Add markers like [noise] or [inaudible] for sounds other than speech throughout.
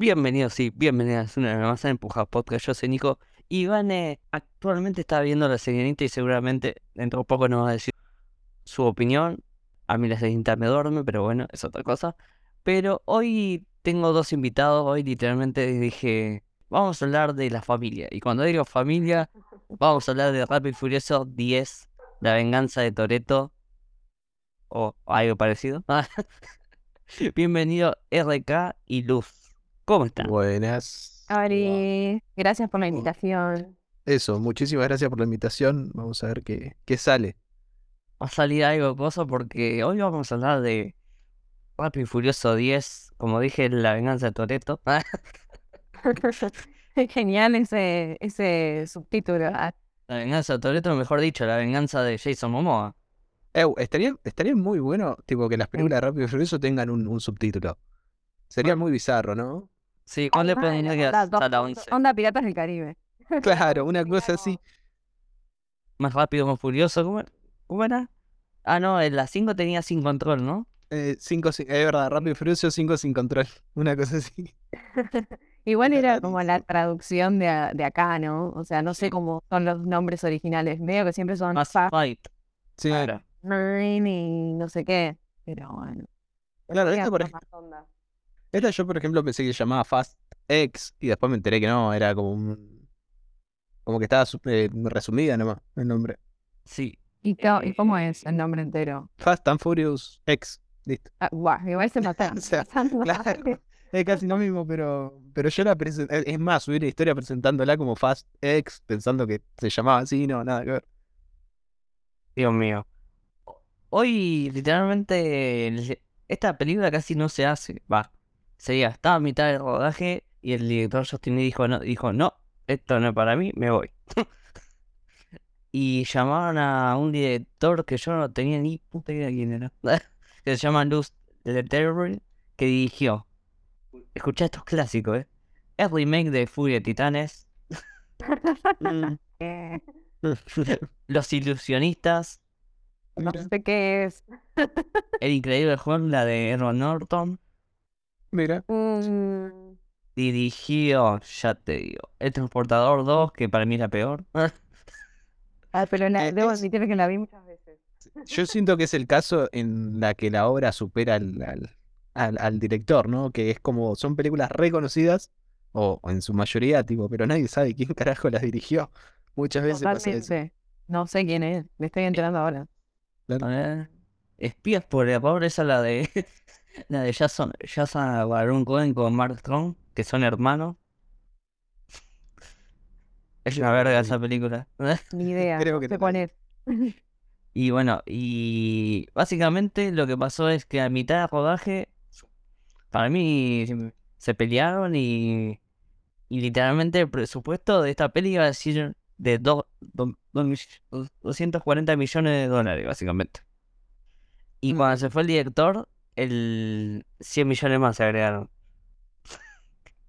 Bienvenidos, sí, bienvenidas una vez más a Empuja Podcast. Yo soy Nico. Ivane actualmente está viendo la Sirenita y seguramente dentro de poco nos va a decir su opinión. A mí la Sirenita me duerme, pero bueno, es otra cosa. Pero hoy tengo dos invitados. Hoy literalmente dije, vamos a hablar de la familia. Y cuando digo familia, vamos a hablar de Rápido y Furioso 10, La venganza de Toreto. O algo parecido. [laughs] Bienvenido RK y Luz. ¿Cómo están? Buenas. Ari, gracias por la invitación. Eso, muchísimas gracias por la invitación. Vamos a ver qué, qué sale. Va a salir algo cosa porque hoy vamos a hablar de Rápido y Furioso 10. Como dije, La venganza de Toreto. [laughs] Genial ese, ese subtítulo. Ah, La venganza de Toreto, mejor dicho, la venganza de Jason Momoa. Ew, estaría, estaría muy bueno, tipo, que las películas de Rápido y Furioso tengan un, un subtítulo. Sería muy bizarro, ¿no? Sí, ¿cuál le onda, hasta la dos- 11? Onda Piratas del Caribe. [laughs] Claro, una cosa así. Más rápido, más furioso. ¿Cómo, cómo era? Ah, no, en la 5 tenía sin control, ¿no? Eh, cinco, sin- es verdad, Rápido y Furioso 5 sin control. Una cosa así. [laughs] Igual era como la traducción de, a- de acá, ¿no? O sea, no sé cómo son los nombres originales. Medio que siempre son Más Fast fight. Sí, Claro. Nine y no sé qué. Pero bueno. Claro, esta por, como ej- más onda. Esta yo, por ejemplo, pensé que se llamaba Fast X y después me enteré que no, era como un... Como que estaba eh, resumida nomás el nombre. Sí. ¿Y, co- ¿Y cómo es el nombre entero? Fast and Furious X. Listo. Ah, guau, igual se [laughs] mata. O sea, Claro, es casi lo mismo, pero, pero yo la presenté, es más, subí la historia presentándola como Fast X, pensando que se llamaba así, no, nada que ver. Dios mío. Hoy, literalmente, esta película casi no se hace. Va. Sería, estaba a mitad del rodaje y el director Justin Lee dijo, no, dijo, no, esto no es para mí, me voy. [laughs] y llamaron a un director que yo no tenía ni puta idea quién era. [laughs] que se llama Luz Letterman, que dirigió. Escuchá estos clásicos, ¿eh? El remake de Furia de Titanes. [laughs] Los Ilusionistas. no sé qué es. El increíble Hulk, la de Edward Norton. Mira, Mm, Dirigió, ya te digo, El Transportador 2, que para mí es la peor. ah, pero la- Eh, debo admitir que la vi muchas veces. yo siento que es el caso en la que la obra supera al, al, al- al director, ¿no? Que es como, son películas reconocidas, o, o en su mayoría, tipo, pero nadie sabe quién carajo las dirigió. Muchas veces pasa eso. No sé quién es. Me estoy enterando ahora. A ver, Espías por error, esa la de [laughs] la de Jason, Jason Baron Cohen con Mark Strong, que son hermanos. Es una verga esa película. [laughs] Ni idea. Creo que la es. Y bueno, y básicamente lo que pasó es que a mitad de rodaje, para mí se pelearon y, y literalmente el presupuesto de esta peli iba a decir de do- do- do- mill- do- 240 millones de dólares, básicamente. Y cuando se fue el director, el 100 millones más se agregaron.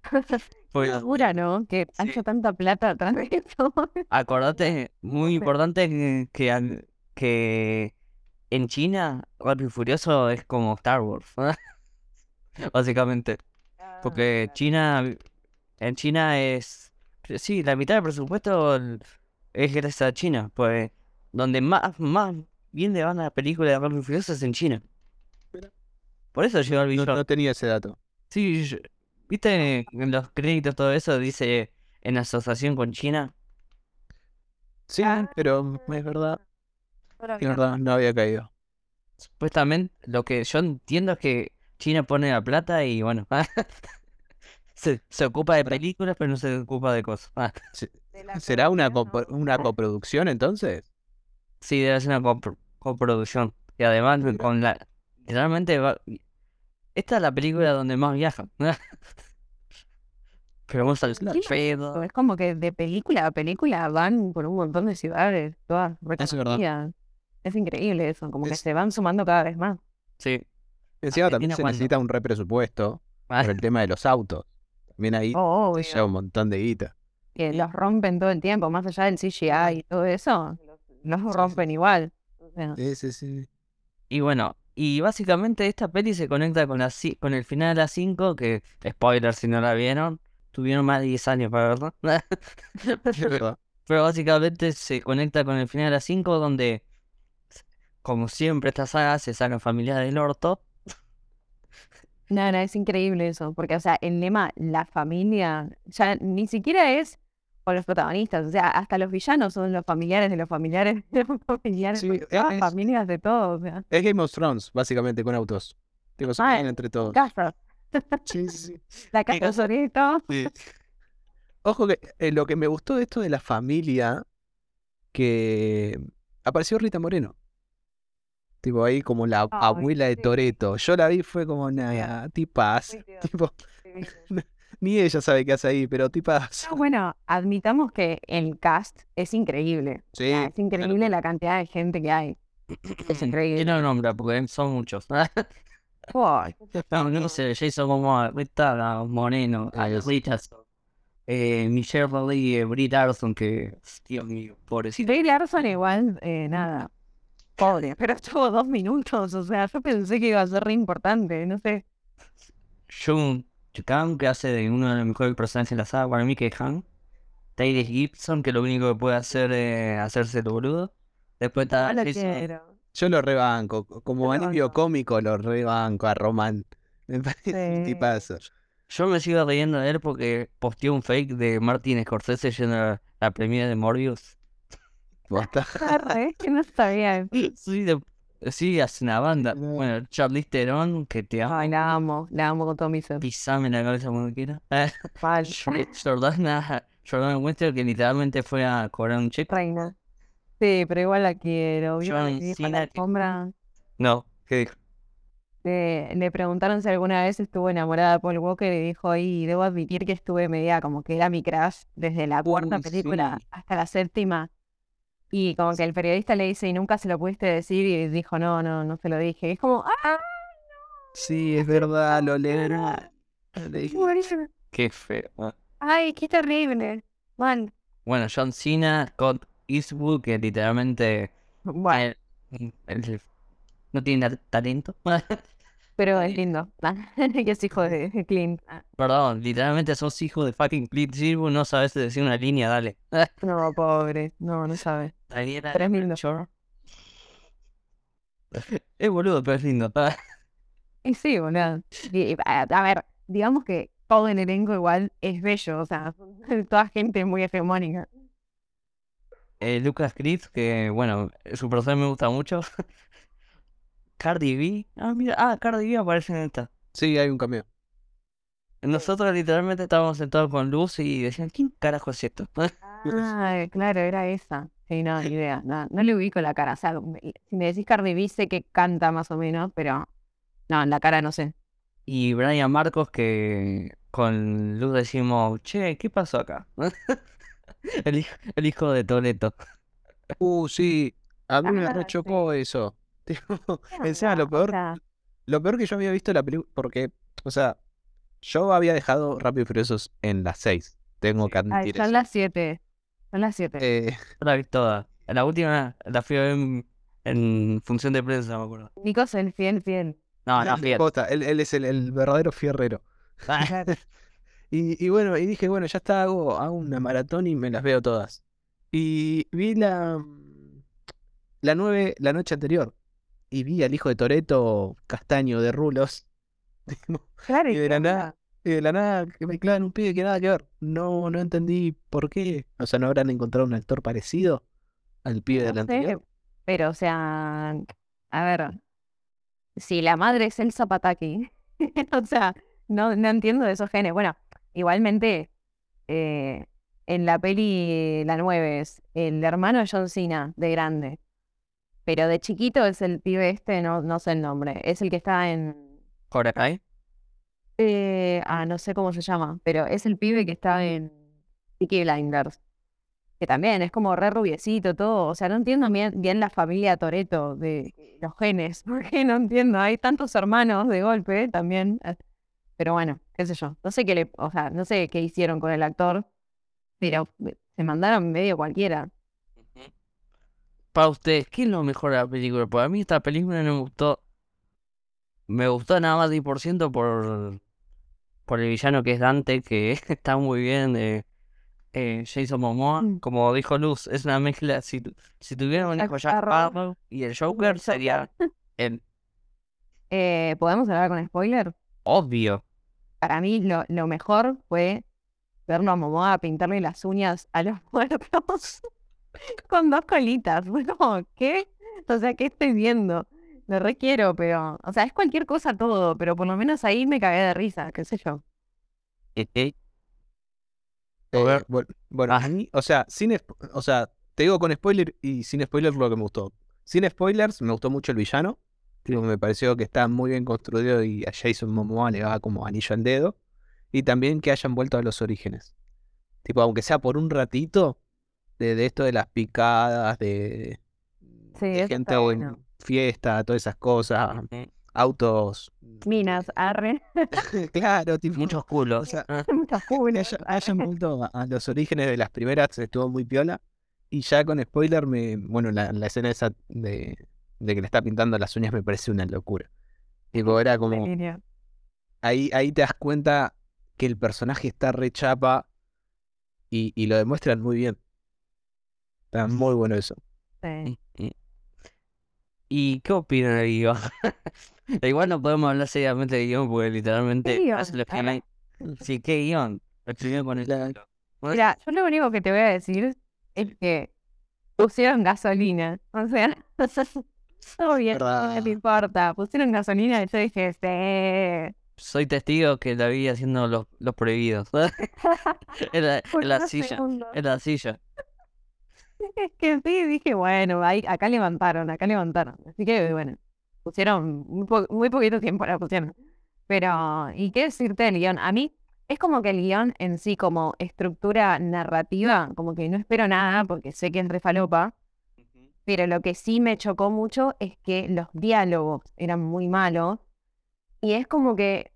[laughs] Locura, ¿no? Que haya tanta plata atrás de eso. [laughs] Acordate, muy importante que, que, en China, Rápido y Furioso es como Star Wars, [laughs] básicamente. Porque China, en China es, sí, la mitad del presupuesto el- es gracias a China, pues donde más, más bien le van a la película de Rápido y Furioso es en China. Por eso llegó el No, billón. no tenía ese dato. Sí, yo- viste en los créditos todo eso dice en asociación con China. Sí, Ah, pero es verdad, no es verdad, no había caído. Supuestamente, lo que yo entiendo es que China pone la plata y bueno, [laughs] se, se ocupa de películas, pero no se ocupa de cosas. Ah, ¿Será una, ¿no? una coproducción entonces? sí, debe ser una copro- coproducción. Y además, con la. Literalmente, va- esta es la película donde más viajan. [laughs] Pero vamos al pedo. Es como que de película a película van por un montón de ciudades, todas es verdad. Es increíble eso, como que se van sumando cada vez más. Sí. Encima también se ¿cuándo? necesita un represupuesto Ah, por el [laughs] tema de los autos. También ahí Oh, se lleva un montón de guita. Que los rompen todo el tiempo, más allá del CGI y todo eso, los Sí, sí. rompen igual. O sea, Sí, sí, sí. Y bueno, Y básicamente esta peli se conecta con, la, con el final de la 5, que, spoiler si no la vieron, tuvieron más de 10 años para [laughs] verdad. Pero básicamente se conecta con el final de la 5, donde, como siempre esta saga, se sacan familias del orto. No, no, es increíble eso, porque, o sea, el lema, la familia, ya ni siquiera es con los protagonistas, o sea, hasta los villanos son los familiares de los familiares de [laughs] los familiares, Sí, todas es- familias de todos, o sea, Es Game of Thrones, básicamente, con autos. Tipo, se Ah, entre todos. Castro, [laughs] Sí, la casa Sorito, [laughs] Ojo que eh, lo que me gustó de esto de la familia, que apareció Rita Moreno. Tipo ahí como la abuela de. Toreto. Yo la vi fue como. Muy tierno. Tipo, ni ella sabe qué hace ahí, pero tipas. No, bueno, admitamos que el cast es increíble, o Sí, sea, es increíble la cantidad de gente que hay, es [clears throat] ¿Quién increíble. lo nombra? Porque son muchos. [laughs] No, no sé, Jason Momoa, Rita Moreno. Richardson, eh, Michelle Rodríguez, Brie Larson, que, Dios mío, pobrecito. Brie Larson igual, eh, nada, pobre, pero estuvo dos minutos, o sea, yo pensé que iba a ser re importante, no sé. Jung Kang, que hace de uno de los mejores personajes de la saga, para mí que es Han. Tyrese Gibson, que lo único que puede hacer es hacerse el boludo. Después está No lo. Yo lo rebanco. co- Como alivio banco. cómico lo rebanco a Román. [laughs] Me parece un Sí. tipazo. Yo me sigo riendo de él porque posteó un fake de Martin Scorsese yendo a la premiere de Morbius. Posta. [laughs] Arre, que no sabía. [laughs] Sí, de- sí, hace una banda. No. Bueno, Charlize Theron, que te amo. Ay, la amo, la amo con todo mi ser. Pisame la cabeza cuando quiera. Jordana, Jordana Winter, que literalmente fue a cobrar un cheque. Reina. Sí, pero igual la quiero. No, ¿qué dijo? Le, le preguntaron si alguna vez estuvo enamorada de Paul Walker y dijo, y debo admitir que estuve media como que era mi crush desde la cuarta película hasta la séptima. Y como que el periodista le dice, y nunca se lo pudiste decir, y dijo, no, no, no se lo dije. Y es como, ¡ah! Sí, es verdad, lo buenísimo. Qué feo. ah. ¡Ay, qué terrible! Man. Bueno, John Cena, Scott Eastwood, que literalmente Bueno, el- no tiene ta- talento. [laughs] pero es lindo. [laughs] que es hijo de [laughs] Clint. Ah, Perdón, literalmente sos hijo de fucking Clint Eastwood, no sabes decir una línea, dale. [laughs] No, pobre. No, no sabe. Daniela Pero es lindo. Shore. Es boludo, pero es lindo. Y sí, boludo. Y, a, a ver, digamos que todo el elenco igual es bello, o sea, toda gente muy hegemónica. Eh, Lucas Chris, que bueno, su personaje me gusta mucho. Cardi B. Ah, mira, ah, Cardi B aparece en esta. Sí, hay un cameo. Nosotros literalmente estábamos sentados con Luz y decían, ¿quién carajo es esto? [laughs] Ah, claro, era esa. Sí, no, ni idea. No, no le ubico la cara. O sea, me- si me decís Cardi B, sé que canta más o menos, pero no, la cara no sé. Y Brian Marcos, que con Luz decimos, che, ¿qué pasó acá? [laughs] El hijo, el hijo de Toleto. Uh, sí. A mí me Ah, rechocó eso. [laughs] Tipo, encima lo peor, lo peor que yo había visto la película, porque, o sea, yo había dejado Rápido y Furiosos en las 6. Tengo que ay, admitir son eso. las siete. Son las siete. Eh, [laughs] Yo la vi toda. La última la fui a ver en, en función de prensa, me acuerdo. Nico es el fiel, fiel. No, no, [laughs] fíjate. posta, él, él es el, el verdadero fierrero. Claro. Y, y bueno, y dije, bueno, ya está, hago, hago una maratón y me las veo todas. Y vi la, mm, la 9 la noche anterior. Y vi al hijo de Toreto castaño de rulos. [laughs] Claro, Y de ¿qué la nada, y de la nada que me clavan un pibe que nada que ver. No, no entendí por qué. O sea, ¿no habrán encontrado un actor parecido al pibe del No sé, anterior? pero o sea, a ver, si la madre es Elsa Pataki, [laughs] o sea, no, no entiendo de esos genes. Bueno, igualmente, eh, en la peli La 9 es el hermano de John Cena, de grande, pero de chiquito es el pibe este, no, no sé el nombre, es el que está en... Cobra Kai. eh, ah, no sé cómo se llama, pero es el pibe que está en Peaky Blinders. Que también es como re rubiecito todo. O sea, no entiendo bien, bien la familia Toreto de los genes. [laughs] Porque no entiendo. Hay tantos hermanos de golpe también. eh, Pero bueno, qué sé yo. No sé qué le, o sea, no sé qué hicieron con el actor. Pero eh, se mandaron medio cualquiera. Para ustedes, ¿qué es lo mejor de la película? Porque a mí esta película no me gustó me gustó nada más 10% por, por el villano que es Dante, que [laughs] está muy bien. eh, eh, Jason Momoa, Mm. como dijo Luz, es una mezcla. Si, si tuviera un hijo Jack. Sparrow y el Joker, sería [laughs] el Eh, ¿Podemos hablar con spoiler? obvio. Para mí lo, lo mejor fue verlo a Momoa pintarle las uñas a los [laughs] muertos con dos colitas. [laughs] Fue como, ¿qué? O sea, ¿qué estoy viendo? Lo requiero, pero, o sea, es cualquier cosa todo, pero por lo menos ahí me cagué de risa, qué sé yo. Eh, ver. bueno, bueno, Ah. a mí, o sea, sin, o sea, te digo con spoiler y sin spoiler lo que me gustó. Sin spoilers, me gustó mucho el villano. Me pareció que está muy bien construido y a Jason Momoa le va como anillo al dedo. Y también que hayan vuelto a los orígenes. Tipo, aunque sea por un ratito, de, de esto de las picadas, de, Sí, de eso gente en fiesta, todas esas cosas, autos. Minas, arre, [laughs] claro, tipo, [laughs] muchos culos. o sea, [laughs] cunas, haya- hayan vuelto a, los orígenes de las primeras estuvo muy piola. Y ya con spoiler, me, bueno, la, la escena esa de, de que le está pintando las uñas me parece una locura. Tipo, era como, ahí, ahí te das cuenta que el personaje está re chapa y, y lo demuestran muy bien. Está muy bueno eso. Sí. mm, mm. ¿Y qué opinan del guion? [laughs] Igual no podemos hablar seriamente del guion porque literalmente guion? hace lo que hay. [laughs] Sí, ¿qué guion? Lo con el. Bueno, Mira, yo lo único que te voy a decir es que pusieron gasolina. O sea, [laughs] todo bien, no te importa. Pusieron gasolina y yo dije, sí. Soy testigo que la vi haciendo los, los prohibidos. en la, en silla. En la silla. Es [laughs] que sí, dije, bueno, ahí, acá levantaron, acá levantaron. Así que, bueno, pusieron muy, po- muy poquito tiempo la pusieron. Pero, ¿y qué decirte del guion? A mí es como que el guion en sí, como estructura narrativa, como que no espero nada porque sé que es re falopa. Pero lo que sí me chocó mucho es que los diálogos eran muy malos. Y es como que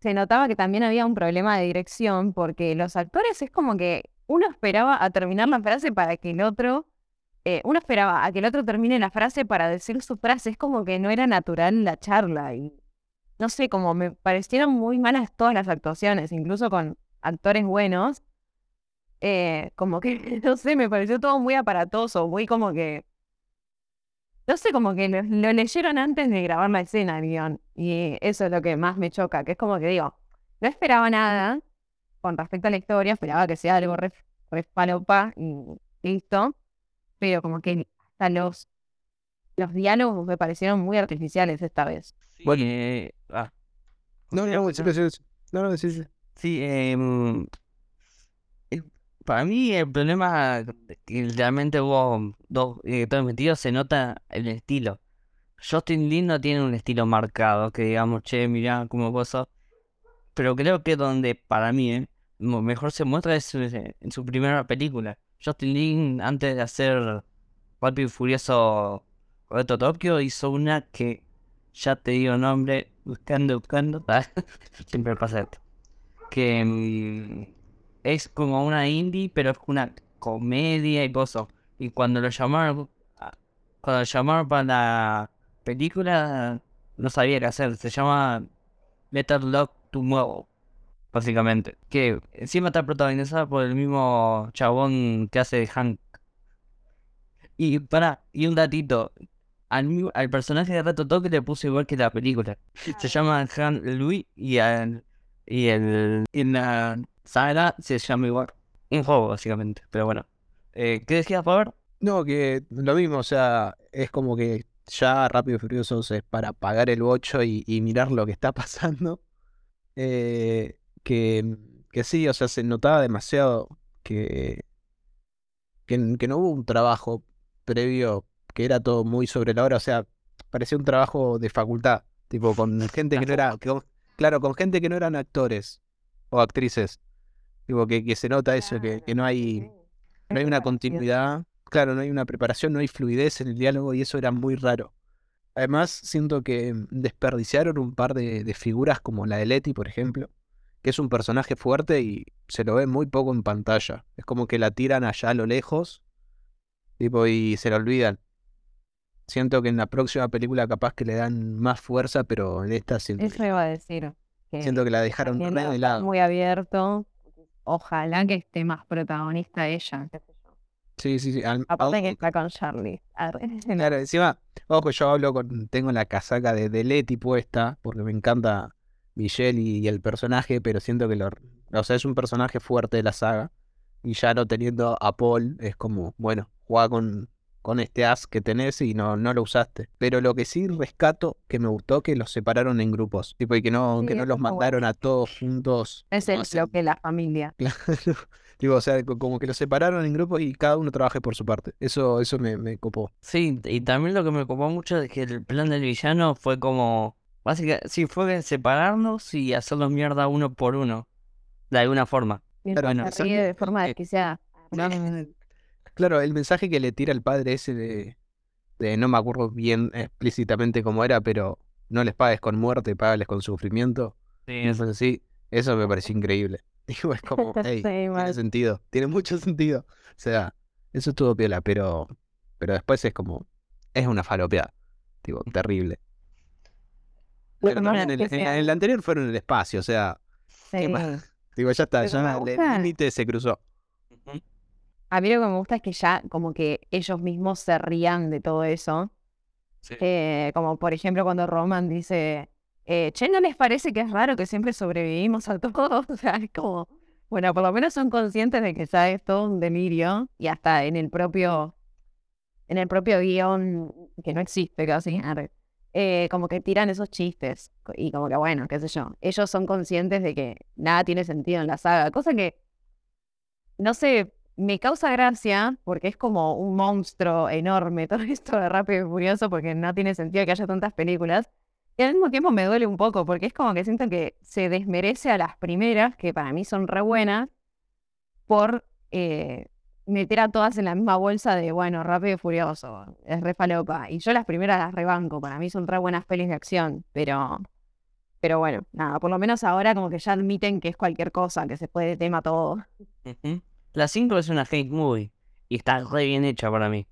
se notaba que también había un problema de dirección, porque los actores es como que uno esperaba a terminar la frase para que el otro. eh, uno esperaba a que el otro termine la frase para decir su frase. Es como que no era natural la charla. Y no sé, como me parecieron muy malas todas las actuaciones, incluso con actores buenos eh, como que, [laughs] no sé, me pareció todo muy aparatoso, muy como que, no sé, como que lo, leyeron antes de grabar la escena, guion. Y eso es lo que más me choca, que es como que digo, no esperaba nada con respecto a la historia, esperaba que sea algo re, re falopa y listo, pero como que hasta los, los diálogos me parecieron muy artificiales esta vez. Bueno, eh, ah, No, no, no, sí, sí, sí. no, no, sí, sí. sí, em, el- para mí el problema que realmente hubo dos directores metidos se nota el estilo. Justin Lin no tiene un estilo marcado, que digamos, che, mirá cómo cosa. Pero creo que donde para mí eh, mejor se muestra es eh, en su primera película. Justin Lin, antes de hacer Rápido y Furioso Reto Tokio, hizo una que ya te digo nombre, buscando, buscando. [laughs] Siempre pasa esto. Que mm, es como una indie, pero es una comedia y cosas. Y cuando lo llamaron, ah, cuando lo llamaron para la película, no sabía qué hacer. Se llama Better Luck Tomorrow, básicamente. Que encima está protagonizada por el mismo chabón que hace Hank. Y para, y un datito. Al, al personaje de Reto Tokio le puse igual que la película. Se llama Han Louis y, al- y el, en la saga se llama igual. Un juego, básicamente. Pero bueno. Eh, ¿Qué decías, Pablo? No, que lo mismo, o sea, es como que ya Rápido y Furioso es para apagar el bocho y, y mirar lo que está [laughs] pasando. Eh, que, que sí, o sea, se notaba demasiado que, que, que no hubo un trabajo previo, que era todo muy sobre la hora, o sea, parecía un trabajo de facultad, tipo con gente que no era, [laughs] con- claro, con gente que no eran actores o actrices. Tipo, que, que se nota eso, que, que no hay, no hay una continuidad, claro, no hay una preparación, no hay fluidez en el diálogo y eso era muy raro. Además, siento que desperdiciaron un par de, de figuras como la de Letty, por ejemplo, que es un personaje fuerte y se lo ve muy poco en pantalla. Es como que la tiran allá a lo lejos, tipo, y se la olvidan. Siento que en la próxima película capaz que le dan más fuerza, pero en esta siento, Eso iba a decir. Que siento que la dejaron re de lado. muy abierto. Ojalá que esté más protagonista ella. Sí, sí, sí. al- Aparte que aún- está con Charlie. [laughs] Claro, encima, ojo, yo hablo con, tengo la casaca de, de Leti puesta, porque me encanta Michelle y, y el personaje, pero siento que lo, o sea, es un personaje fuerte de la saga, y ya no teniendo a Paul, es como, bueno, juega con, con este as que tenés y no, no lo usaste. Pero lo que sí rescato, que me gustó, que los separaron en grupos, tipo, y que no, Sí, que no los bueno. mandaron a todos juntos. Es el bloque de la familia. [laughs] Claro. Digo, o sea, co- como que los separaron en grupos y cada uno trabaje por su parte. Eso, eso me, me copó. Sí, y también lo que me ocupó mucho es que el plan del villano fue como, básicamente, sí, fue separarnos y hacerlos mierda uno por uno, de alguna forma. Uno bueno, se ríe de ¿sabes? forma Eh, desquiciada. [laughs] Claro, el mensaje que le tira el padre ese de, de no me acuerdo bien explícitamente cómo era, pero no les pagues con muerte, págales con sufrimiento. Sí, cosas así, eso me pareció increíble. [laughs] Digo, es [laughs] como, hey, Sí, tiene mal. sentido, tiene mucho sentido. O sea, eso estuvo piola, pero, pero después es como, es una falopeada. Tipo, terrible. Pero No, el, en el anterior fueron en el espacio, o sea, ¿qué Sí. más? [laughs] Digo, ya está, Pero ya el límite se cruzó. A mí lo que me gusta es que ya como que ellos mismos se rían de todo eso. Sí. Eh, como por ejemplo cuando Roman dice, eh, che, ¿no les parece que es raro que siempre sobrevivimos a todo? [laughs] O sea, es como, bueno, por lo menos son conscientes de que ya es todo un delirio y hasta en el propio, en el propio guion, que no existe casi, eh, como que tiran esos chistes y como que bueno, qué sé yo, ellos son conscientes de que nada tiene sentido en la saga, cosa que, no sé, me causa gracia porque es como un monstruo enorme [laughs] todo esto de Rápido y Furioso porque no tiene sentido que haya tantas películas. Y al mismo tiempo me duele un poco porque es como que siento que se desmerece a las primeras, que para mí son re buenas, por eh, meter a todas en la misma bolsa de, bueno, Rápido y Furioso, es re falopa. Y yo las primeras las rebanco, para mí son re buenas pelis de acción, pero... Pero bueno, nada, por lo menos ahora como que ya admiten que es cualquier cosa, que se puede tema todo. Ujú. La 5 es una hate movie y está re bien hecha para mí.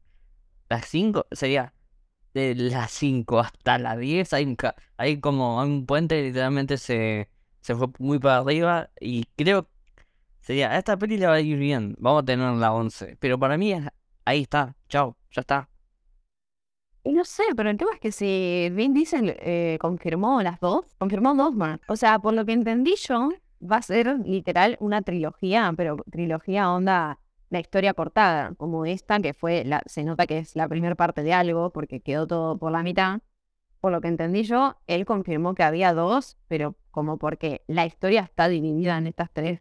La 5 sería de la 5 hasta la 10 hay, hay como un puente literalmente se, se fue muy para arriba y creo sería esta peli le va a ir bien, vamos a tener la 11, pero para mí ahí está, chao, ya está. Y no sé, pero el tema es que si Vin Diesel eh, confirmó las dos, confirmó dos más. O sea, por lo que entendí yo, va a ser literal una trilogía, pero trilogía onda la historia cortada, como esta, que fue, la, se nota que es la primera parte de algo, porque quedó todo por la mitad. Por lo que entendí yo, él confirmó que había dos, pero como porque la historia está dividida en estas tres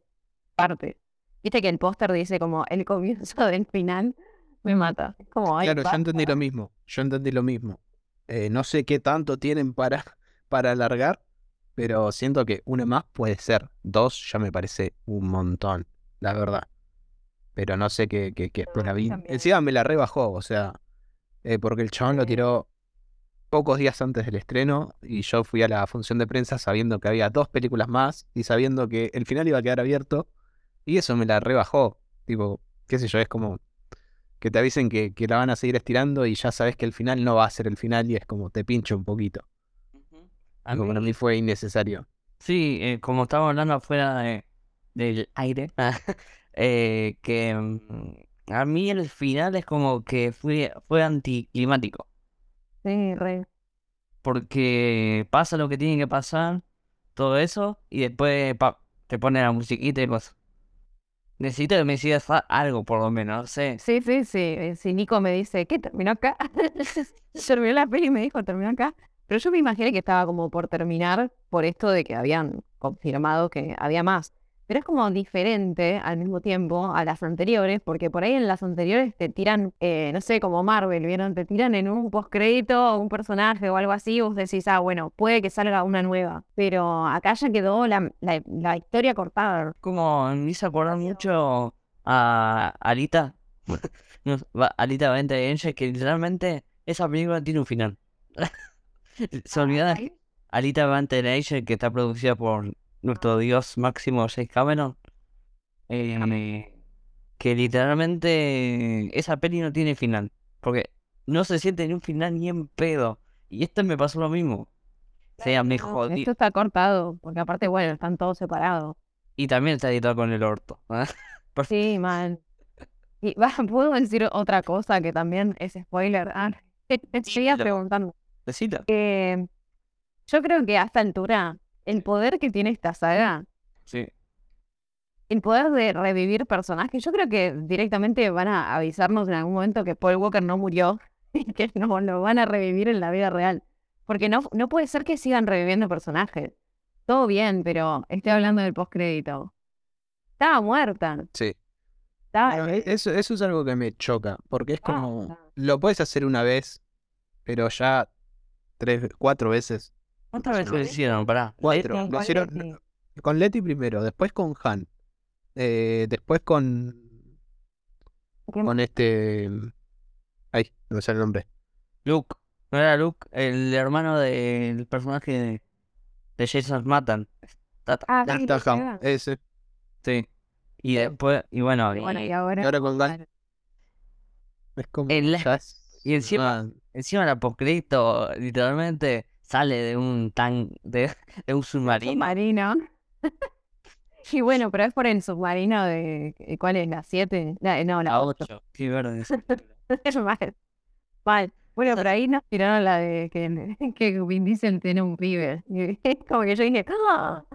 partes. Viste que el póster dice como el comienzo [laughs] del final, me mata. Como, Claro, yo entendí lo mismo. Yo entendí lo mismo. Eh, no sé qué tanto tienen para, [laughs] para alargar, pero siento que una más puede ser. Dos ya me parece un montón, la verdad. Pero no sé qué, qué, qué espera a mí Vin. también. Encima me la rebajó, o sea, eh, porque el chabón lo tiró pocos días antes del estreno y yo fui a la función de prensa sabiendo que había dos películas más y sabiendo que el final iba a quedar abierto y eso me la rebajó. Tipo, qué sé yo, es como que te avisen que, que la van a seguir estirando y ya sabes que el final no va a ser el final y es como te pincho un poquito. A Digo, para mí- fue innecesario. Sí, eh, como estábamos hablando afuera de- del aire, [laughs] eh, que mm, a mí el final es como que fue, fue anticlimático, Sí, re. porque pasa lo que tiene que pasar, todo eso, y después pa, te pone la musiquita y cosas. Necesito que me sigas algo, por lo menos, no sé. Sí, sí, sí. eh, Si Nico me dice, ¿qué? ¿Terminó acá? [laughs] Terminó la peli y me dijo, ¿terminó acá? Pero yo me imaginé que estaba como por terminar por esto de que habían confirmado que había más. Pero es como diferente al mismo tiempo a las anteriores, porque por ahí en las anteriores te tiran, eh, no sé, como Marvel, ¿vieron? Te tiran en un postcrédito un personaje o algo así, y vos decís, ah, bueno, puede que salga una nueva. Pero acá ya quedó la, la, la historia cortada. Como me hizo acordar mucho a Alita, [laughs] no, Alita Valiente de Angel, que literalmente esa película tiene un final. [laughs] Se olvidan Ay, Alita Valiente de Angel, que está producida por nuestro dios máximo James Cameron. eh, que literalmente esa peli no tiene final. Porque no se siente ni un final ni en pedo. Y este me pasó lo mismo. O sea, me jodí. Esto está cortado, porque aparte, bueno, están todos separados. Y también está editado con el orto. [laughs] ¿eh? Sí, man. Y va, [laughs] puedo decir otra cosa que también es spoiler. Ah, [laughs] seguía Dilo. preguntando. Decilo. Eh, yo creo que a esta altura, el poder que tiene esta saga, Sí. el poder de revivir personajes, yo creo que directamente van a avisarnos en algún momento que Paul Walker no murió [laughs] y que no lo van a revivir en la vida real. Porque no, no puede ser que sigan reviviendo personajes. Todo bien, pero estoy hablando del postcrédito. Estaba muerta. Sí. Estaba... Bueno, e- eso, eso es algo que me choca, porque es como, Basta. lo puedes hacer una vez, pero ya tres, cuatro veces. ¿Cuántas veces lo hicieron? Pará. Cuatro. Lo hicieron con Letty primero, después con Han, eh, después con, ¿Qué con este... Ay, no me sale el nombre. Luke. ¿No era Luke? El hermano del personaje de, de Jason Statham. Statham. Ah, sí, ese. Sí. Y después, y bueno, Y bueno, y- y ahora. Y ahora con. Claro. Es como... El- y encima- ah, encima la postcrédito literalmente sale de un tan de, [laughs] de un submarino. Submarino. [laughs] Y bueno, pero es por el submarino de. eh, ¿Cuál es? ¿La 7? no, la La 8. 8. Qué verde [laughs] es. Mal. Mal. Bueno, por ahí nos tiraron la de que, que Vin Diesel tiene un pibe. Como que yo dije, ¡ah!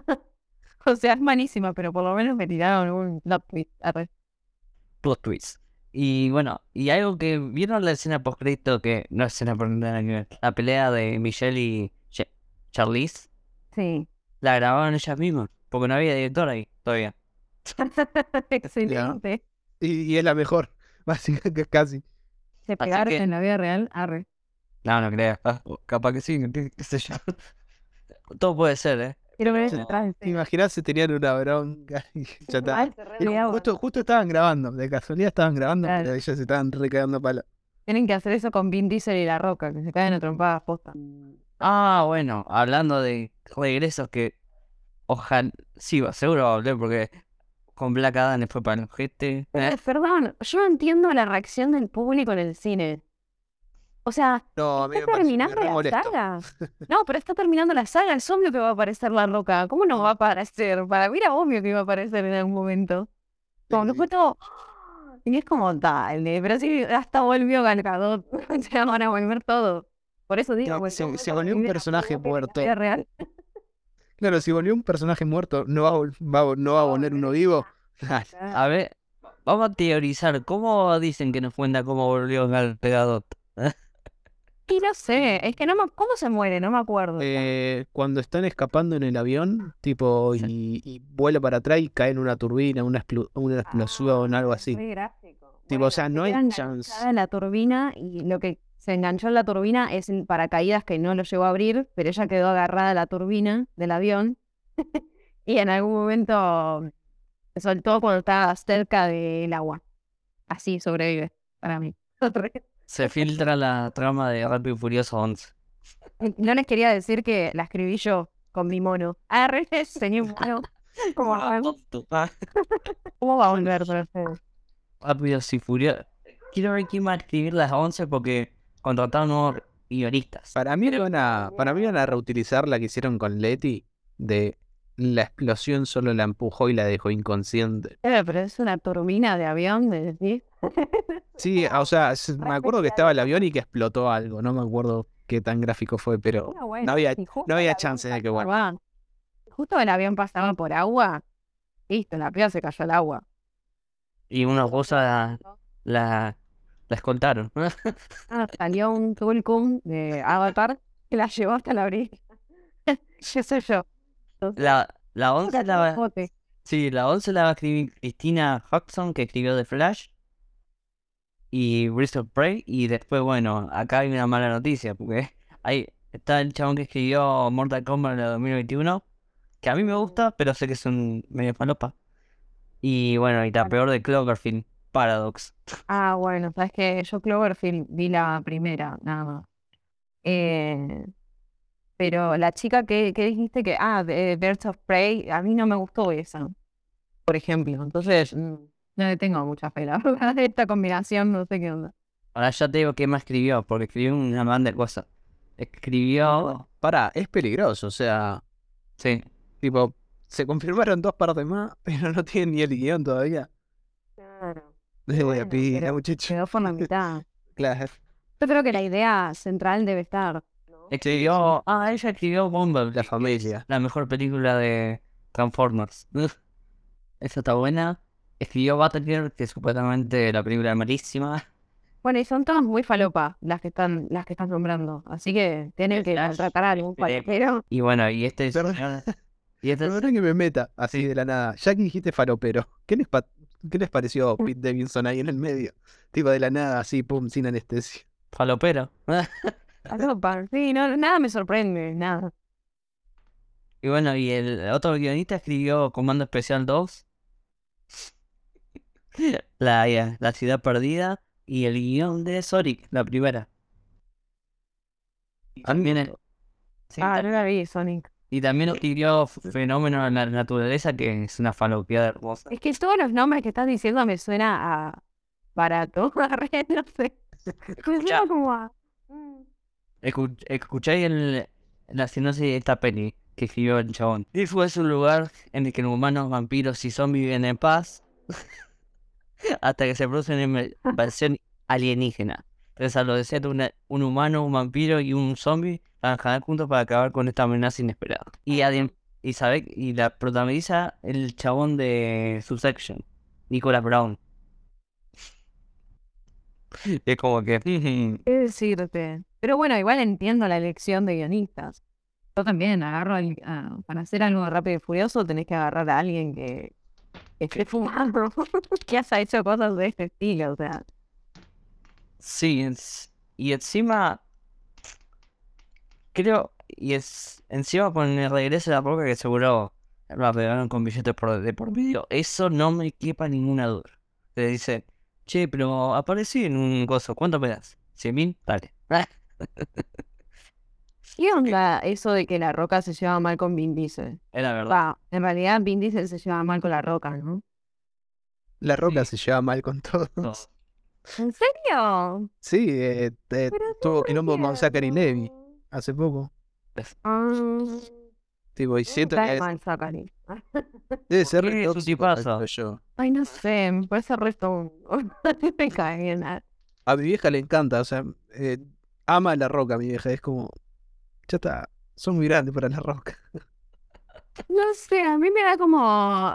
O sea, es malísima, pero por lo menos me tiraron un plot twist. Plot twist. Y bueno, y algo que vieron la escena postcrédito que no es escena por. La pelea de Michelle y Che- Charlize Sí. la grabaron ellas mismas, porque no había director ahí todavía. [laughs] Excelente. Y, y es la mejor, [laughs] básicamente casi. Se pegaron que- en la vida real. Arre. No, no creo. Ah, capaz que sí, qué sé yo. [laughs] Todo puede ser, ¿eh? Quiero ver Sí. ese traje. ¿Te imaginas se tenían una bronca y [laughs] ya está? Y justo, justo estaban grabando, de casualidad estaban grabando, Claro. pero ellos se estaban recagando palo. Tienen que hacer eso con Vin Diesel y La Roca, que se caen a trompadas posta. Ah, bueno, hablando de regresos que ojalá, sí, va- seguro va a volver porque con Black Adam le fue para el ojete. Eh, perdón, yo no entiendo la reacción del público en el cine. O sea, No, está terminando la molesto. saga. [laughs] No, pero está terminando la saga. Es obvio que va a aparecer La Roca. ¿Cómo no va a aparecer? Para mí era obvio que iba a aparecer en algún momento. Como que Sí. fue todo. Y es como dale, pero sí, hasta volvió Gal Gadot. [laughs] O sea, van a volver todo. Por eso digo, No, bueno, se- ¿cómo se volvió un personaje muerto. real? Claro, si volvió un personaje muerto, ¿no va a, va no va a volver uno vivo? [laughs] A ver, vamos a teorizar. ¿Cómo dicen que nos cuenta cómo volvió Gal Gadot? Y no sé, es que no me... ¿Cómo se muere? No me acuerdo. Eh, cuando están escapando en el avión, tipo, y, y vuela para atrás y cae en una turbina, una, una explosión, algo así. Re gráfico. Tipo, o sea, se no hay chance. en la turbina y lo que se enganchó en la turbina es el paracaídas que no lo llegó a abrir, pero ella quedó agarrada a la turbina del avión [laughs] y en algún momento se soltó cuando estaba cerca del agua. Así sobrevive, para mí. [laughs] Se filtra la trama de Rápido y Furioso 11. [laughs] No les quería decir que la escribí yo con mi mono. [laughs] [laughs] Ah, re, señor mono. ¿Cómo, Ah, tonto. Ah, ¿Cómo va a volver? Rápidos y Furiosos. Quiero ver quién va a escribir las 11 porque contrataron nuevos guionistas. Para mí van a, para mí van a reutilizar la que hicieron con Letty de la explosión solo la empujó y la dejó inconsciente. Eh, pero es una turbina de avión, de decir. Sí, o sea, [laughs] me acuerdo que estaba el avión y que explotó algo, no me acuerdo qué tan gráfico fue, pero Ah, bueno, no había, no había el avión chance de que vuelva. Justo el avión pasaba por agua, listo, la piba se cayó al agua. Y una cosa la, la escoltaron. [laughs] Ah, salió un Tulkum de Avatar que la llevó hasta la orilla. [laughs] ¿Qué sé yo? La, la 11 la va, sí, la 11 la va a escribir Christina Hodgson, que escribió The Flash. Y Bristol Prey. Y después, bueno, acá hay una mala noticia, porque [laughs] ahí está el chabón que escribió Mortal Kombat en el 2021. Que a mí me gusta, pero sé que es un medio palopa. Y bueno, y la peor de Cloverfield, Paradox. Ah, bueno, sabes que yo Cloverfield vi la primera, nada más. Eh, pero la chica que, que dijiste que, ah, de Birds of Prey, a mí no me gustó esa, por ejemplo. Entonces, mm, no le tengo mucha fe, la [laughs] verdad, de esta combinación, no sé qué onda. Ahora ya te digo qué más escribió, porque escribió una banda de cosas. Escribió. Pará, es peligroso, o sea, Sí. tipo, se confirmaron dos partes más, [laughs] pero no tienen ni el guion todavía. Claro. Bueno, pila, pero muchacho. Quedó por la mitad. [laughs] Claro. Yo creo que la idea central debe estar. Escribió. Ah, ella escribió Bumblebee. La familia. La mejor película de Transformers. Esa está buena. Escribió Batgirl, que supuestamente la película es malísima. Bueno, y son todas muy falopa las que están, las que estás nombrando. Así que tienen que contratar a algún falopero. Y bueno, y este es. Perdón. Y [laughs] este es- Perdón que me meta así de la nada. Ya que dijiste falopero, ¿qué les, pa- ¿qué les pareció Pete Davidson ahí en el medio? Tipo de la nada, así, pum, sin anestesia. falopero. [laughs] Sí, no, nada me sorprende, nada. Y bueno, y el otro guionista escribió Comando Especial 2. La, ya, la ciudad perdida. Y el guion de Sonic, la primera. También, es- sí, Ah, ta- no la vi, Sonic. y también escribió Fenómeno en la Naturaleza, que es una falopeada hermosa. Es que todos los nombres que estás diciendo me suena a barato. [laughs] No sé. [laughs] Me suena como a. Escu- escucháis el, la sinopsis de esta peli que escribió el chabón. Disfo es un lugar en el que humanos, vampiros y zombies viven en paz [laughs] hasta que se produce una invasión alienígena. Entonces, a lo una- un humano, un vampiro y un zombie trabajan juntos para acabar con esta amenaza inesperada. Y, y, sabe, y la protagoniza el chabón de Subsection, Nicholas Brown. Es como que... ¿Qué decirte? Pero bueno, igual entiendo la elección de guionistas. Yo también agarro al- a- para hacer algo rápido y furioso tenés que agarrar a alguien que, que esté fumando, [laughs] que haya hecho cosas de este estilo, o sea. Sí, es- y encima creo, y es encima con el regreso de la roca que seguro la pegaron con billetes por, de por medio, eso no me quepa ninguna duda. Te dice, che, pero aparecí en un gozo, ¿cuánto me das? ¿Cien mil? Dale. [laughs] ¿Qué onda eso de que la roca se lleva mal con Vin Diesel? Era verdad. Va, en realidad Vin Diesel se lleva mal con la roca, ¿no? La roca Sí. se lleva mal con todo. No. ¿En serio? Sí, eh, no tuvo quilombo con Zachary Levi entiendo. hace poco. Ah, Tipo, y siento mal Zachary. [laughs] debe ser re tóxico, yo. Ay, no sé, me parece resto. [laughs] me cae bien. ah. A mi vieja le encanta, o sea, eh, ama la roca, mi vieja. Es como, ya está, son muy grandes para la roca. [laughs] No sé, a mí me da como,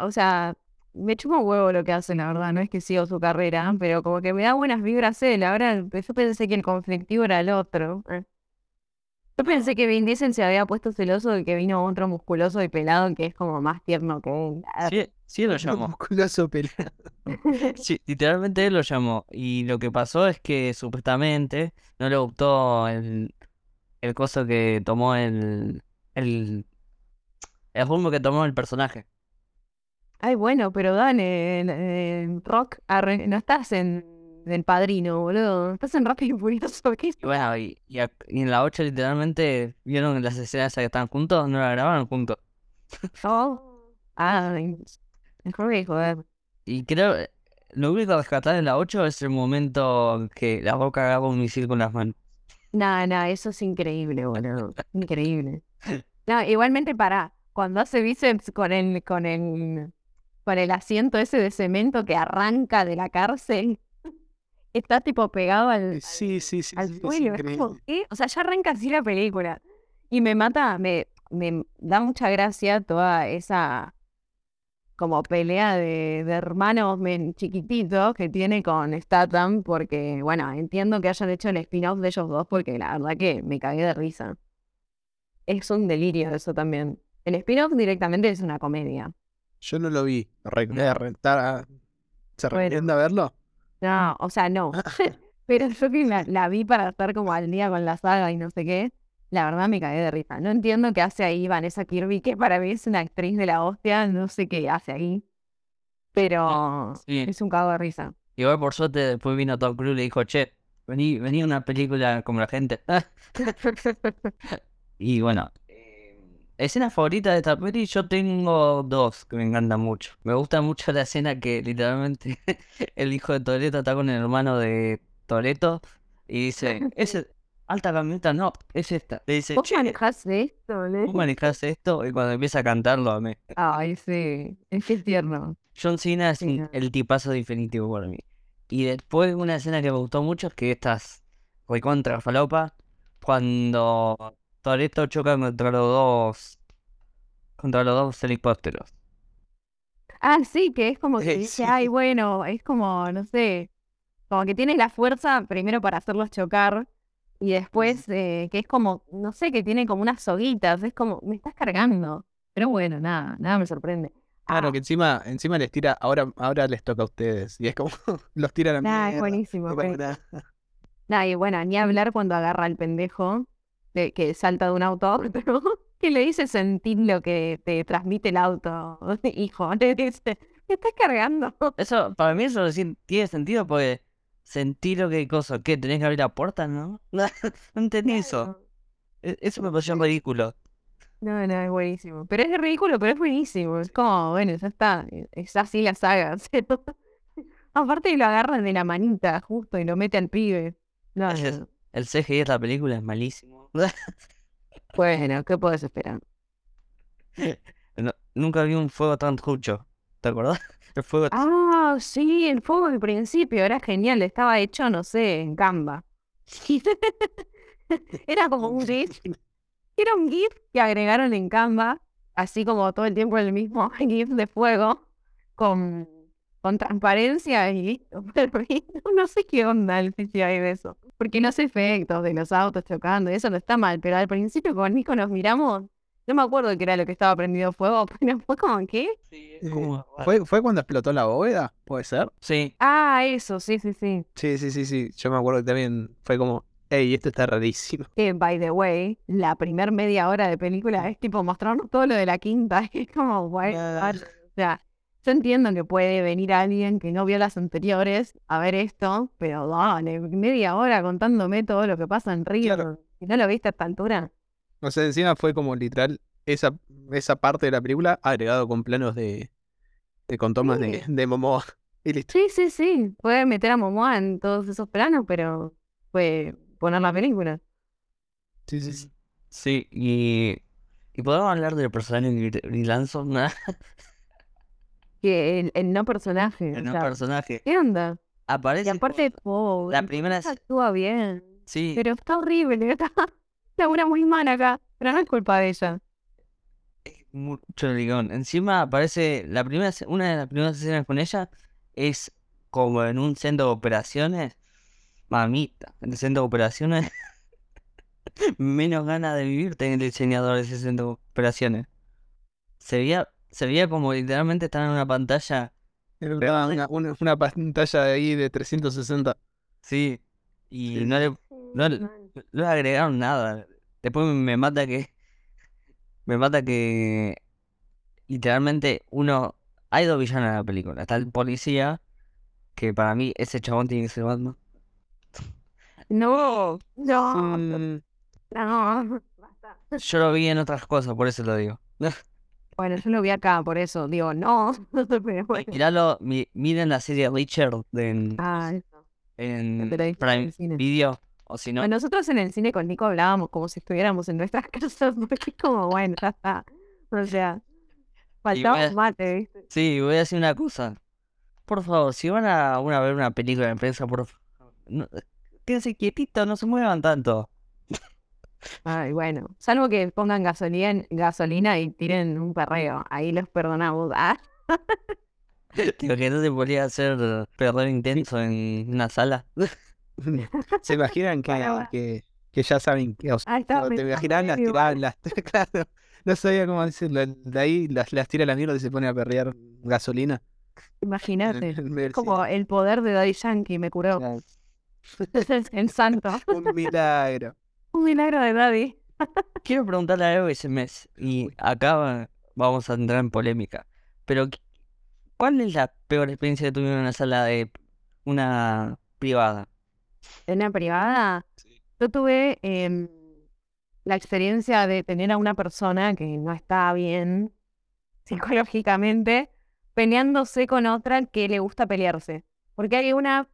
o sea, me chupa huevo lo que hace, la verdad, no es que sigo su carrera, pero como que me da buenas vibras él. Ahora yo pensé que el conflictivo era el otro. eh. Yo pensé que Vin Diesel se había puesto celoso de que vino otro musculoso y pelado que es como más tierno que él. Sí, sí lo [laughs] llamó. Musculoso pelado. [laughs] Sí, literalmente él lo llamó. Y lo que pasó es que supuestamente no le gustó el, el coso que tomó el, el, el rumbo que tomó el personaje. Ay, bueno, pero dale, eh, Rock, arre- no estás en El Padrino, boludo. Estás en Rápido y Furioso. ¿Qué Y bueno, y, y y en la 8 literalmente vieron las escenas que estaban juntos, no la grabaron juntos. Oh. Ay, mejor que joder. Y creo, lo único a rescatar en la 8 es el momento que la roca agarra un misil con las manos. No, no, eso es increíble, boludo. [laughs] Increíble. No, igualmente para cuando hace bíceps con el, con el, con el asiento ese de cemento que arranca de la cárcel, está tipo pegado al, Sí, sí, sí. al suelo. O sea, ya arranca así la película. Y me mata, me, me da mucha gracia toda esa como pelea de, de hermanos men- chiquititos que tiene con Statham, porque, bueno, entiendo que hayan hecho el spin-off de ellos dos, porque la verdad que me cagué de risa. Es un delirio eso también. El spin-off directamente es una comedia. Yo no lo vi. Re- eh, rentar- ¿Se Bueno. recomienda verlo? No, o sea, no. [laughs] [laughs] Pero yo que la, la vi para estar como al día con la saga y no sé qué, la verdad me cagué de risa. No entiendo qué hace ahí Vanessa Kirby, que para mí es una actriz de la hostia, no sé qué hace ahí. Pero Sí. es un cago de risa. Igual por suerte después vino Tom Cruise y le dijo, che, vení, vení a una película como la gente. [laughs] Y bueno, escena favorita de esta peli, yo tengo dos que me encantan mucho. Me gusta mucho la escena que literalmente [laughs] el hijo de Toreto está con el hermano de Toreto y dice, ese alta camioneta no, es esta. Le dice, ¿Vos manejás esto, ¿vos manejás esto? Y cuando empieza a cantarlo a mí. Ay, sí. Es que es tierno. John Cena es Sí. el tipazo definitivo para mí. Y después una escena que me gustó mucho es que estas contra falopa cuando Toreto choca contra los dos contra los dos helicópteros. Ah, sí, que es como que Eh, [laughs] dice, sí. ay, bueno, es como, no sé, como que tiene la fuerza primero para hacerlos chocar y después eh, que es como, no sé, que tiene como unas soguitas, es como, me estás cargando. Pero bueno, nada, nada me sorprende. Claro, Ah, que encima, encima les tira, ahora, ahora les toca a ustedes. Y es como, [laughs] los tiran a Nah, es buenísimo. Nah, y bueno, ni hablar [laughs] cuando agarra al pendejo de, que salta de un auto a otro, [laughs] que le dice sentir lo que te transmite el auto, [laughs] hijo. Le dice, me estás cargando. Eso, para mí eso tiene sentido porque sentir lo que cosa, ¿qué? ¿Tenés que abrir la puerta, no? [laughs] No, entendí eso. E- Eso me pareció ridículo. No, no, es buenísimo. Pero es ridículo, pero es buenísimo. Es como, bueno, ya está. Es así la saga. Aparte lo agarran de la manita justo y lo mete al pibe. No, es- no. El CGI de la película es malísimo. [laughs] Bueno, ¿qué puedes esperar? [laughs] No- nunca vi un fuego tan trucho. ¿Te acordás? [laughs] El fuego Ah, sí, el fuego al principio era genial. Estaba hecho, no sé, en Canva. Era como un GIF. Era un GIF que agregaron en Canva, así como todo el tiempo el mismo GIF de fuego, con, con transparencia y listo. [laughs] Pero no sé qué onda el CGI de eso. Porque los efectos de los autos chocando, eso no está mal, pero al principio con Nico nos miramos, no me acuerdo qué era lo que estaba prendido fuego, [laughs] pero fue como, ¿qué? Sí, Eh, como- ¿Fue, ¿Fue cuando explotó la bóveda? ¿Puede ser? Sí, Ah, eso, sí, sí, sí. Sí, sí, sí, sí. Yo me acuerdo que también fue como, hey, esto está rarísimo. [laughs] Que, by the way, la primer media hora de película es tipo mostrarnos todo lo de la quinta. Es como, guay. O sea, yo entiendo que puede venir alguien que no vio las anteriores a ver esto, pero dale, media hora contándome todo lo que pasa en Río. Claro. Si no lo viste a esta altura. O sea, encima fue como literal esa, esa parte de la película agregado con planos de, de con tomas de, Sí. de Momoa. [laughs] Y listo. Sí, sí, sí. Puede meter a Momoa en todos esos planos, pero fue poner la película. Sí, sí, sí. sí, y, y podemos hablar del personaje de Brie Larson, ¿no? [laughs] Que el, el no personaje. o el no sea, personaje. ¿Qué onda? Y Aparece aparte, pobre, la primera, actúa bien. sí, Pero está horrible, [laughs] está labura muy mal acá. Pero no es culpa de ella. mucho ligón. Encima aparece la primera, una de las primeras escenas con ella es como en un centro de operaciones. Mamita, en el centro de operaciones. [laughs] Menos ganas de vivir tiene el diseñador de ese centro de operaciones. Se veía, se veía como literalmente estar en una pantalla. Era una, una, una pantalla de ahí de 360. Sí. Y Sí, no le, no le- Mal. no le agregaron nada. Después me mata que. Me mata que. Literalmente, uno. Hay dos villanos en la película. Está el policía. Que para mí ese chabón tiene que ser Batman. No, no, Mm, no. Basta. Yo lo vi en otras cosas, por eso lo digo. [laughs] Bueno, yo lo vi acá, por eso digo, no. [laughs] Pero bueno. Miralo, mi- miren la serie Richard en, Ah, eso. en en cine. Video. O si no, Bueno, nosotros en el cine con Nico hablábamos como si estuviéramos en nuestras [laughs] casas, porque es como, bueno, ya está. O sea, faltaba a- un mate, ¿viste? sí, voy a decir una cosa. Por favor, si van a, a ver una película de prensa, por favor. No, quédense quietitos, no se muevan tanto. Ay, bueno, salvo que pongan gasolina, gasolina y tiren un perreo, ahí los perdonamos. Ah, [laughs] Digo que no se podía hacer perder intenso en una sala. [laughs] ¿Se imaginan que, que, que ya saben que, o sea, ah, te imaginan las medio las [laughs] claro, no sabía cómo decirlo, de ahí las, las tira a la mierda y se pone a perrear gasolina. Imagínate. en medio del Como el poder de Daddy Yankee me curó. Claro. El santo. Un milagro. Un milagro de Daddy. Quiero preguntarle algo ese mes. [laughs] Y acá va- vamos a entrar en polémica. Pero, ¿qué- ¿cuál es la peor experiencia que tuvieron en una sala de una privada? En la privada, yo tuve em, la experiencia de tener a una persona que no está bien [laughs] psicológicamente peleándose con otra que le gusta pelearse. Porque hay una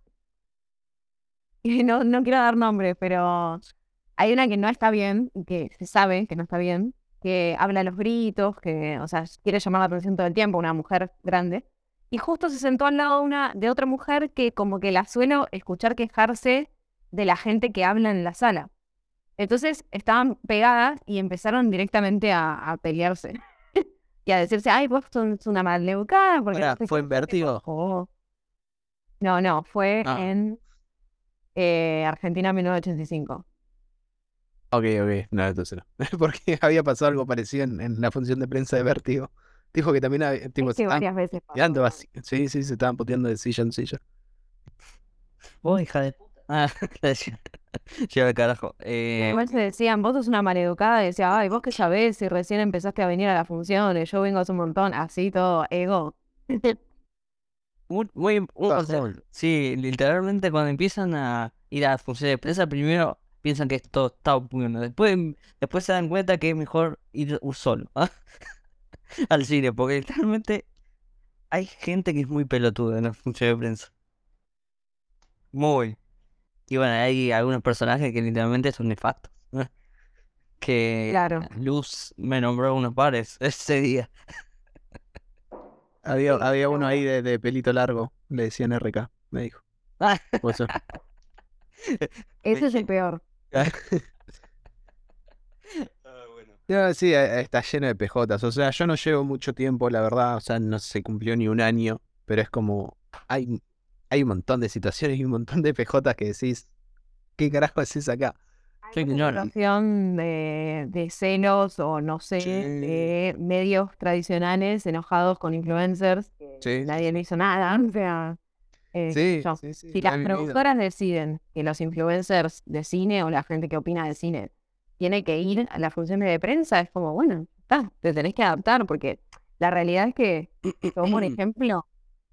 [laughs] y no, no quiero dar nombres, pero hay una que no está bien, que se sabe que no está bien, que habla a los gritos, que, o sea, quiere llamar la atención todo el tiempo, una mujer grande. Y justo se sentó al lado de, una, de otra mujer que como que la suelo escuchar quejarse de la gente que habla en la sala. Entonces estaban pegadas y empezaron directamente a, a pelearse. [laughs] y a decirse, ay, vos sos una maleducada. Porque Pará, no ¿fue en Vértigo? Oh. No, no, fue Ah. en eh, Argentina 1985. Ok, ok, no, entonces no. [laughs] Porque había pasado algo parecido en, en la función de prensa de Vértigo. Dijo que también había, tipo, Es que varias veces pasó. así. Sí, sí, se estaban puteando de silla en silla. Vos, hija de puta. Ah. [laughs] Lleva [laughs] el carajo. Eh, Igual se decían, vos sos una maleducada, y decía, ay, vos qué sabés si recién empezaste a venir a las funciones, yo vengo hace un montón, así todo, ego. muy, muy, un- o sea, sí, literalmente cuando empiezan a ir a las funciones de prensa, primero piensan que esto está bueno. Después, después se dan cuenta que es mejor ir solo ¿ah? [laughs] al cine, porque literalmente hay gente que es muy pelotuda en las funciones de prensa. Muy. Y bueno, hay algunos personajes que literalmente son nefastos. Que Claro. Luz me nombró unos pares [laughs] ese día. Había, había uno ahí de, de pelito largo, le decían RK, me dijo. Ah, eso. Ese es el [laughs] peor. No, sí, eh, está lleno de PJs. O sea, yo no llevo mucho tiempo, la verdad. O sea, no se cumplió ni un año. Pero es como. Hay, hay un montón de situaciones y un montón de PJs que decís. ¿Qué carajo haces acá? Hay una situación de, de celos o no sé, Sí. de medios tradicionales enojados con influencers, que Sí. nadie le hizo nada, o sea, eh, qué sé Sí, yo. sí, sí. Si la las productoras deciden que los influencers de cine o la gente que opina de cine tiene que ir a las funciones de prensa, es como, bueno, está, te tenés que adaptar, porque la realidad es que, como un [clears throat] ejemplo,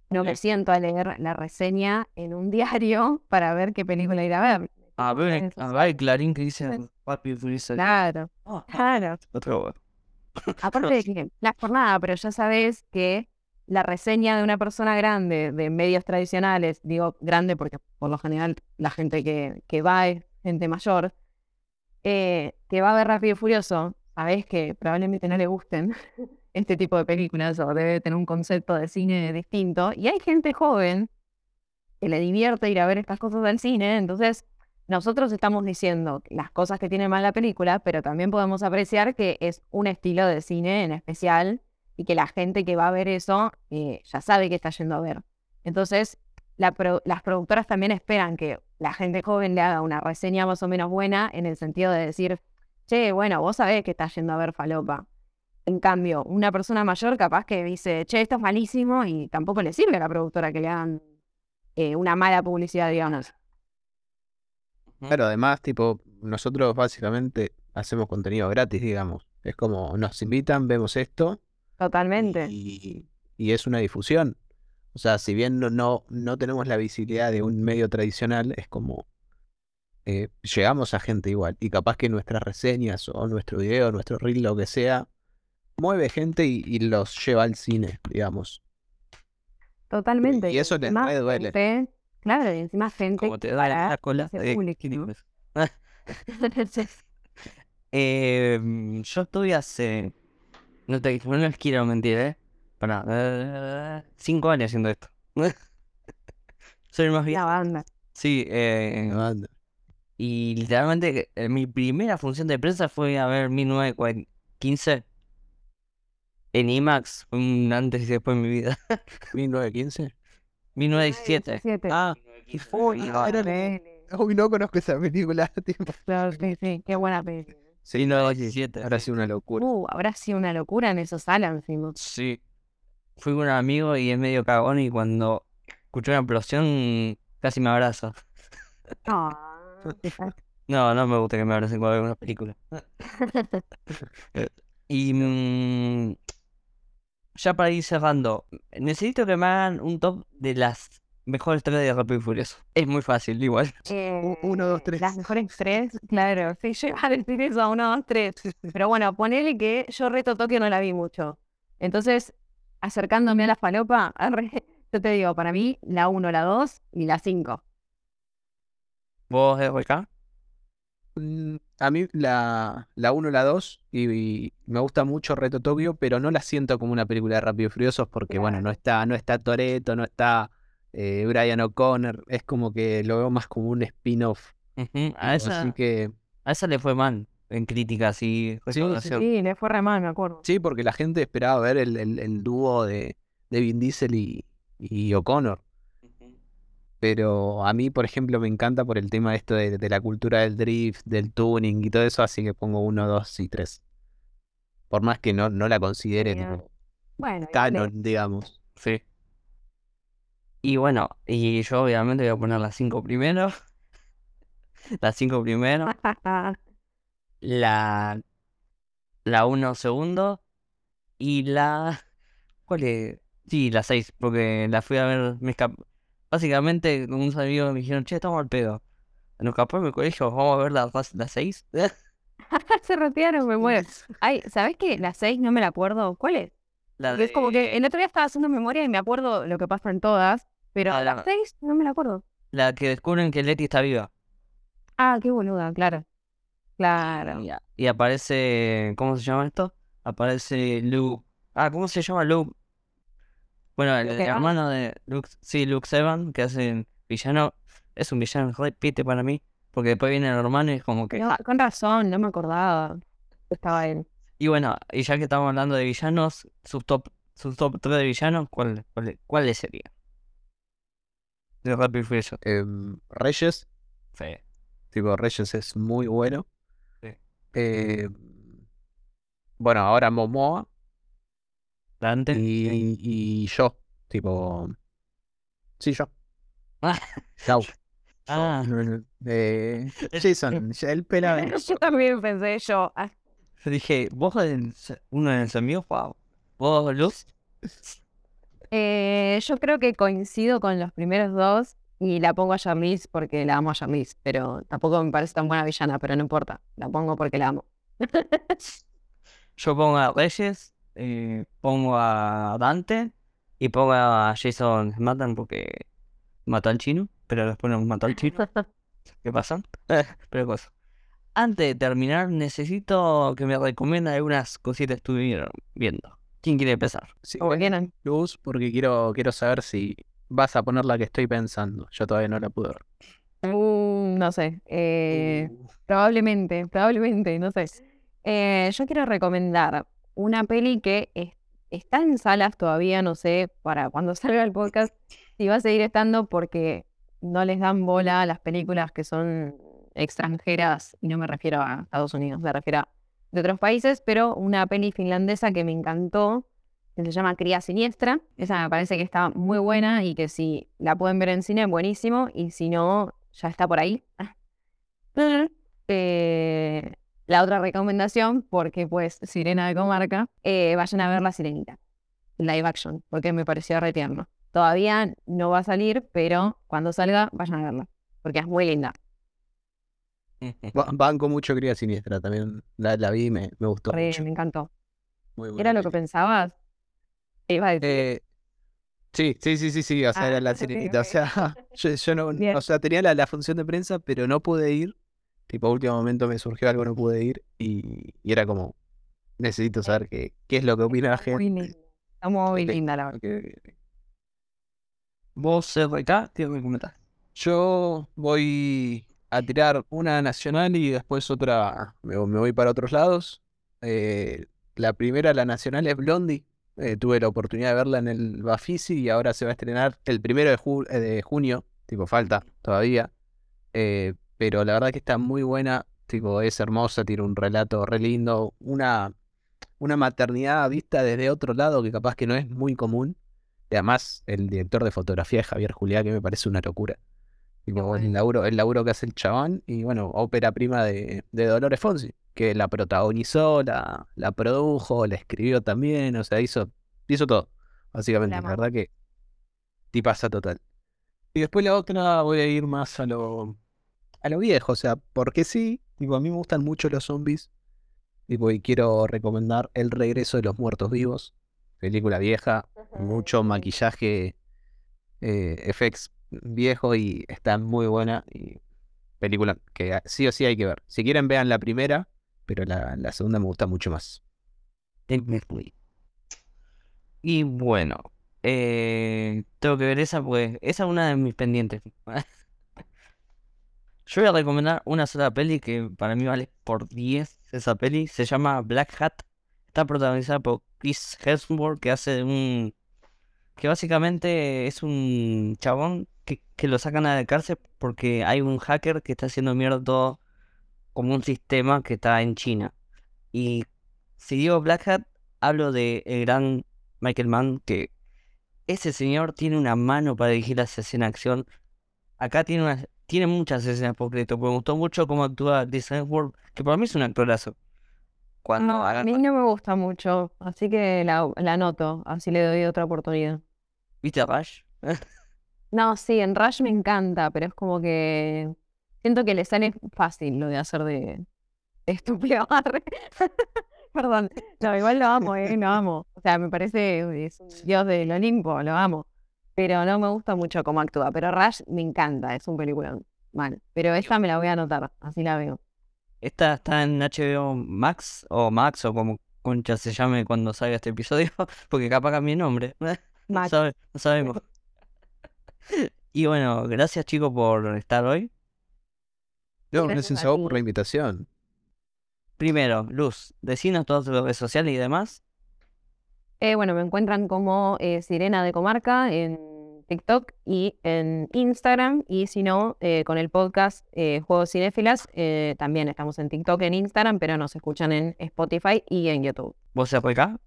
no me siento a leer la reseña en un [laughs] diario para ver qué película ir a ver. A ver, a ver, Clarín que dice. Papi. Claro, Ah, claro. Aparte de [laughs] que, no es por nada, pero ya sabes que la reseña de una persona grande de medios tradicionales, digo grande porque por lo general la gente que, que va es gente mayor, eh, que va a ver Rápido y Furioso, sabes que probablemente no le gusten [laughs] este tipo de películas o debe tener un concepto de cine distinto. Y hay gente joven que le divierte ir a ver estas cosas al cine, entonces nosotros estamos diciendo las cosas que tiene mal la película, pero también podemos apreciar que es un estilo de cine en especial y que la gente que va a ver eso eh, ya sabe que está yendo a ver. Entonces, la pro- las productoras también esperan que la gente joven le haga una reseña más o menos buena en el sentido de decir, che, bueno, vos sabés que estás yendo a ver falopa. En cambio, una persona mayor capaz que dice, che, esto es malísimo y tampoco le sirve a la productora que le hagan eh, una mala publicidad, digamos. Claro, además, tipo, nosotros básicamente hacemos contenido gratis, digamos. Es como nos invitan, vemos esto Totalmente. y, y es una difusión. O sea, si bien no, no, no tenemos la visibilidad de un medio tradicional, es como eh, llegamos a gente igual. Y capaz que nuestras reseñas o nuestro video, nuestro reel, lo que sea, mueve gente y, y los lleva al cine, digamos. Totalmente. y eso les duele. gente- claro, y encima gente Como te da la cola ese de público, 500 ¿no? pesos. Eh, mm, yo estuve hace. No te no les quiero mentir, ¿eh? Para. cinco años haciendo esto. [laughs] Soy más la viejo. banda. Sí, eh, La banda. y literalmente eh, mi primera función de prensa fue a ver 1915 en IMAX. Fue un antes y después en mi vida. 1915. 1917. 17. Ah, Uy, ah, era- peli. uy, no conozco esa película. [laughs] tipo. Claro, sí, sí, qué buena peli. Sí, 1917. Habrá sido una locura. Uh, habrá sido una locura en esos salas encima. Sí. Fui con un amigo y es medio cagón y cuando escuché una explosión casi me abraza. Ah, [laughs] No, no me gusta que me abracen cuando veo una película. [laughs] Y mm, ya para ir cerrando, necesito que me hagan un top de las mejores tres de Rápido y Furioso. Es muy fácil, igual. Eh, uno, dos, tres. Las mejores tres, claro. Sí, [laughs] yo iba a decir eso, uno, dos, tres. Pero bueno, ponele que yo Reto Tokio no la vi mucho. Entonces, acercándome a la falopa, [laughs] yo te digo, para mí, la uno, la dos y la cinco. ¿Vos, RK? Mm, A mí la, la 1 la 2 y, y me gusta mucho Reto Tokio, pero no la siento como una película de Rápido y Furiosos porque, bueno, no está, no está Toretto, no está eh, Brian O'Connor, es como que lo veo más como un spin-off. A esa, Así que a esa le fue mal en críticas y recaudación. Sí, le fue re mal, me acuerdo. sí, porque la gente esperaba ver el, el- el dúo de, de Vin Diesel y, y O'Connor. Pero a mí, por ejemplo, me encanta por el tema esto de, de la cultura del drift, del tuning y todo eso, así que pongo 1, 2 y 3. Por más que no, no la considere Bien. tipo Bueno, canon, digamos. Sí. Y bueno, y yo obviamente voy a poner las cinco primero. [laughs] Las cinco primero. La. La uno segundo. Y la. ¿Cuál es? Sí, la seis, porque la fui a ver. Me escap- Básicamente, con unos amigos me dijeron, che, estamos al pedo. Nos escapó en mi colegio, vamos a ver la, la seis. [laughs] Se retiraron, me muero. [laughs] Ay, ¿sabes qué? La 6 no me la acuerdo. ¿Cuál es? La es como que el otro día estaba haciendo memoria y me acuerdo lo que pasa en todas, pero Ah, la 6 no me la acuerdo. la que descubren que Leti está viva. Ah, qué boluda, claro. Claro. Y, aparece. ¿Cómo se llama esto? Aparece Luke. Ah, ¿cómo se llama Luke? Bueno, el, hermano de Luke. Sí, Luke Seven, que hace villano. Es un villano repite para mí. Porque después viene el hermano y es como que. No, con razón, no me acordaba. Estaba él. Y bueno, y ya que estamos hablando de villanos, sus top, sus top 3 de villanos, ¿cuál, cuál, ¿cuáles serían? De Rápido y Furioso. Em, Reyes, Sí. tipo Reyes es muy bueno. Sí. Eh, bueno, ahora Momoa Dante. y, y yo, tipo... Sí, yo. [laughs] Ah. Chau. [laughs] Ah, Eh, Jason, el pelado. [laughs] Yo también pensé yo. Yo dije, vos uno de los amigos, wow. ¿Vos, Luz? eh, yo creo que coincido con los primeros dos y la pongo a Charlize porque la amo a Charlize, pero tampoco me parece tan buena villana, pero no importa. La pongo porque la amo. Yo pongo a Reyes, eh, pongo a Dante y pongo a Jason Matan porque mató al chino, pero después no mató al chino. [laughs] ¿Qué pasa? [laughs] pero cosa. Antes de terminar, necesito que me recomienden algunas cositas que estuvieron viendo. ¿Quién quiere empezar? Sí, Como quieran. Luz, porque quiero, quiero saber si vas a poner la que estoy pensando. Yo todavía no la pude ver. Mm, no sé. eh, Probablemente, probablemente, no sé. Eh, yo quiero recomendar una peli que es- está en salas todavía, no sé, para cuando [laughs] salga el podcast, si va a seguir estando porque no les dan bola a las películas que son extranjeras, y no me refiero a Estados Unidos, me refiero a de otros países, pero una peli finlandesa que me encantó, que se llama Cría Siniestra. Esa me parece que está muy buena y que si la pueden ver en cine, buenísimo, y si no, ya está por ahí. [laughs] Eh, la otra recomendación, porque pues Sirena de Comarca, eh, vayan a ver La Sirenita, live action, porque me pareció re. Todavía no va a salir, pero cuando salga, vayan a verla, porque es muy linda. [laughs] Ba- Banco mucho Cría Siniestra también. La, la vi y me, me gustó Re, mucho. me encantó. Muy ¿Era lo que pensabas? Iba a decir. Eh, sí, sí, sí, sí, sí. O sea, Ah, era la [laughs] ok, sirenita. O ok. sea, [laughs] yo, yo no, Bien. o sea, tenía la, la función de prensa, pero no pude ir. Tipo, a último momento me surgió algo, no pude ir. Y, y era como, necesito saber qué, qué es lo que opina la Está muy gente. linda. Está muy linda, la verdad. ¿Vos, RK? Quiero que comentar. Yo voy a tirar una nacional y después otra, me, voy para otros lados. Eh, la primera, la nacional, es Blondie. Eh, tuve la oportunidad de verla en el Bafisi y ahora se va a estrenar el primero de, ju- eh, de junio. Tipo, falta todavía. Pero la verdad que está muy buena. Tipo, es hermosa, tiene un relato re lindo. Una, una maternidad vista desde otro lado que capaz que no es muy común. Además, el director de fotografía es Javier Juliá, que me parece una locura. Bueno. el laburo, el laburo que hace el chabón. Y bueno, ópera prima de, de Dolores Fonsi, que la protagonizó, la, la produjo, la escribió también. O sea, hizo, hizo todo. Básicamente, La verdad que tipaza total. Y después la otra voy a ir más a lo, a lo viejo. O sea, porque sí, tipo, a mí me gustan mucho los zombies. Tipo, y quiero recomendar El regreso de los muertos vivos. Película vieja, mucho maquillaje, eh, effects viejo y está muy buena. Y película que sí o sí hay que ver. Si quieren, vean la primera, pero la, segunda me gusta mucho más. Y bueno, eh, tengo que ver esa, pues esa es una de mis pendientes. [laughs] Yo voy a recomendar una sola peli que para mí vale por 10 esa peli. Se llama Black Hat. Está protagonizada por Chris Hemsworth, que hace un... que básicamente es un chabón que, que lo sacan a la cárcel porque hay un hacker que está haciendo mierda todo como un sistema que está en China. Y si digo Black Hat, hablo de el gran Michael Mann, que ese señor tiene una mano para dirigir la escena de acción. Acá tiene una, tiene muchas escenas por crédito, porque me gustó mucho cómo actúa Disney World, que para mí es un actorazo. Cuando No, a mí no me gusta mucho, así que la, la anoto, así le doy otra oportunidad. ¿Viste a Rush? [laughs] No, sí, en Rush me encanta, pero es como que siento que le sale fácil lo de hacer de, de [laughs] estúpido. [laughs] Perdón, no, igual lo amo, eh, lo amo. O sea, me parece es un dios del Olimpo, lo amo. Pero no me gusta mucho cómo actúa. Pero Rush me encanta, es un peliculón. Mal. Pero esta me la voy a anotar, así la veo. Esta está en HBO Max o Max o como concha se llame cuando salga este episodio, [laughs] porque capaz cambie nombre. No, Max. sabe- no sabemos. [laughs] Y bueno, gracias chicos por estar hoy. No, Gracias a vos por la invitación. Primero, Luz, decinos todas tus redes sociales y demás. Eh, bueno, me encuentran como eh, Sirena de Comarca en TikTok y en Instagram. Y si no, eh, con el podcast eh, Juegos Cinéfilas, eh, también estamos en TikTok, en Instagram, pero nos escuchan en Spotify y en YouTube. ¿Vos RK?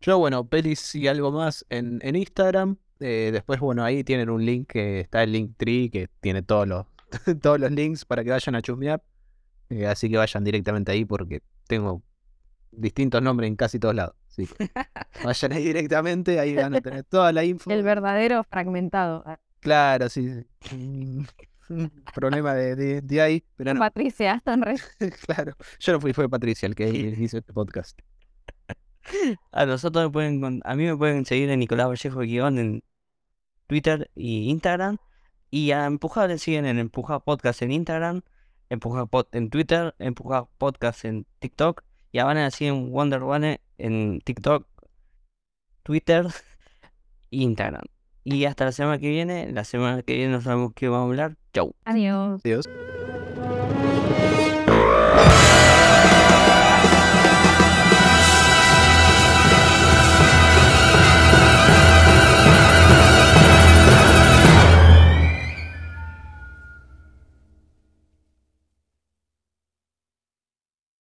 Yo, bueno, pelis y algo más en, en Instagram. Eh, después, bueno, ahí tienen un link que está el link tree que tiene todos los, [laughs] todos los links para que vayan a chusmear. Eh, así que vayan directamente ahí porque tengo distintos nombres en casi todos lados. Así que [laughs] vayan ahí directamente, ahí van a tener toda la [laughs] info. El verdadero fragmentado. Claro, sí. Problema de, de, de ahí, pero no, Patricia, están re... claro. Yo no fui, fue Patricia el que hizo este podcast. A nosotros me pueden, a mí me pueden seguir en Nicolás Vallejo guion en Twitter y Instagram. Y a Empujar le siguen en Empujar Podcast en Instagram, Empujar Pod en Twitter, Empujar Podcast en TikTok. Y a Vanna le siguen Wonder One en TikTok, Twitter e Instagram. Y hasta la semana que viene, la semana que viene no sabemos qué vamos a hablar. Chau. Adiós. Adiós.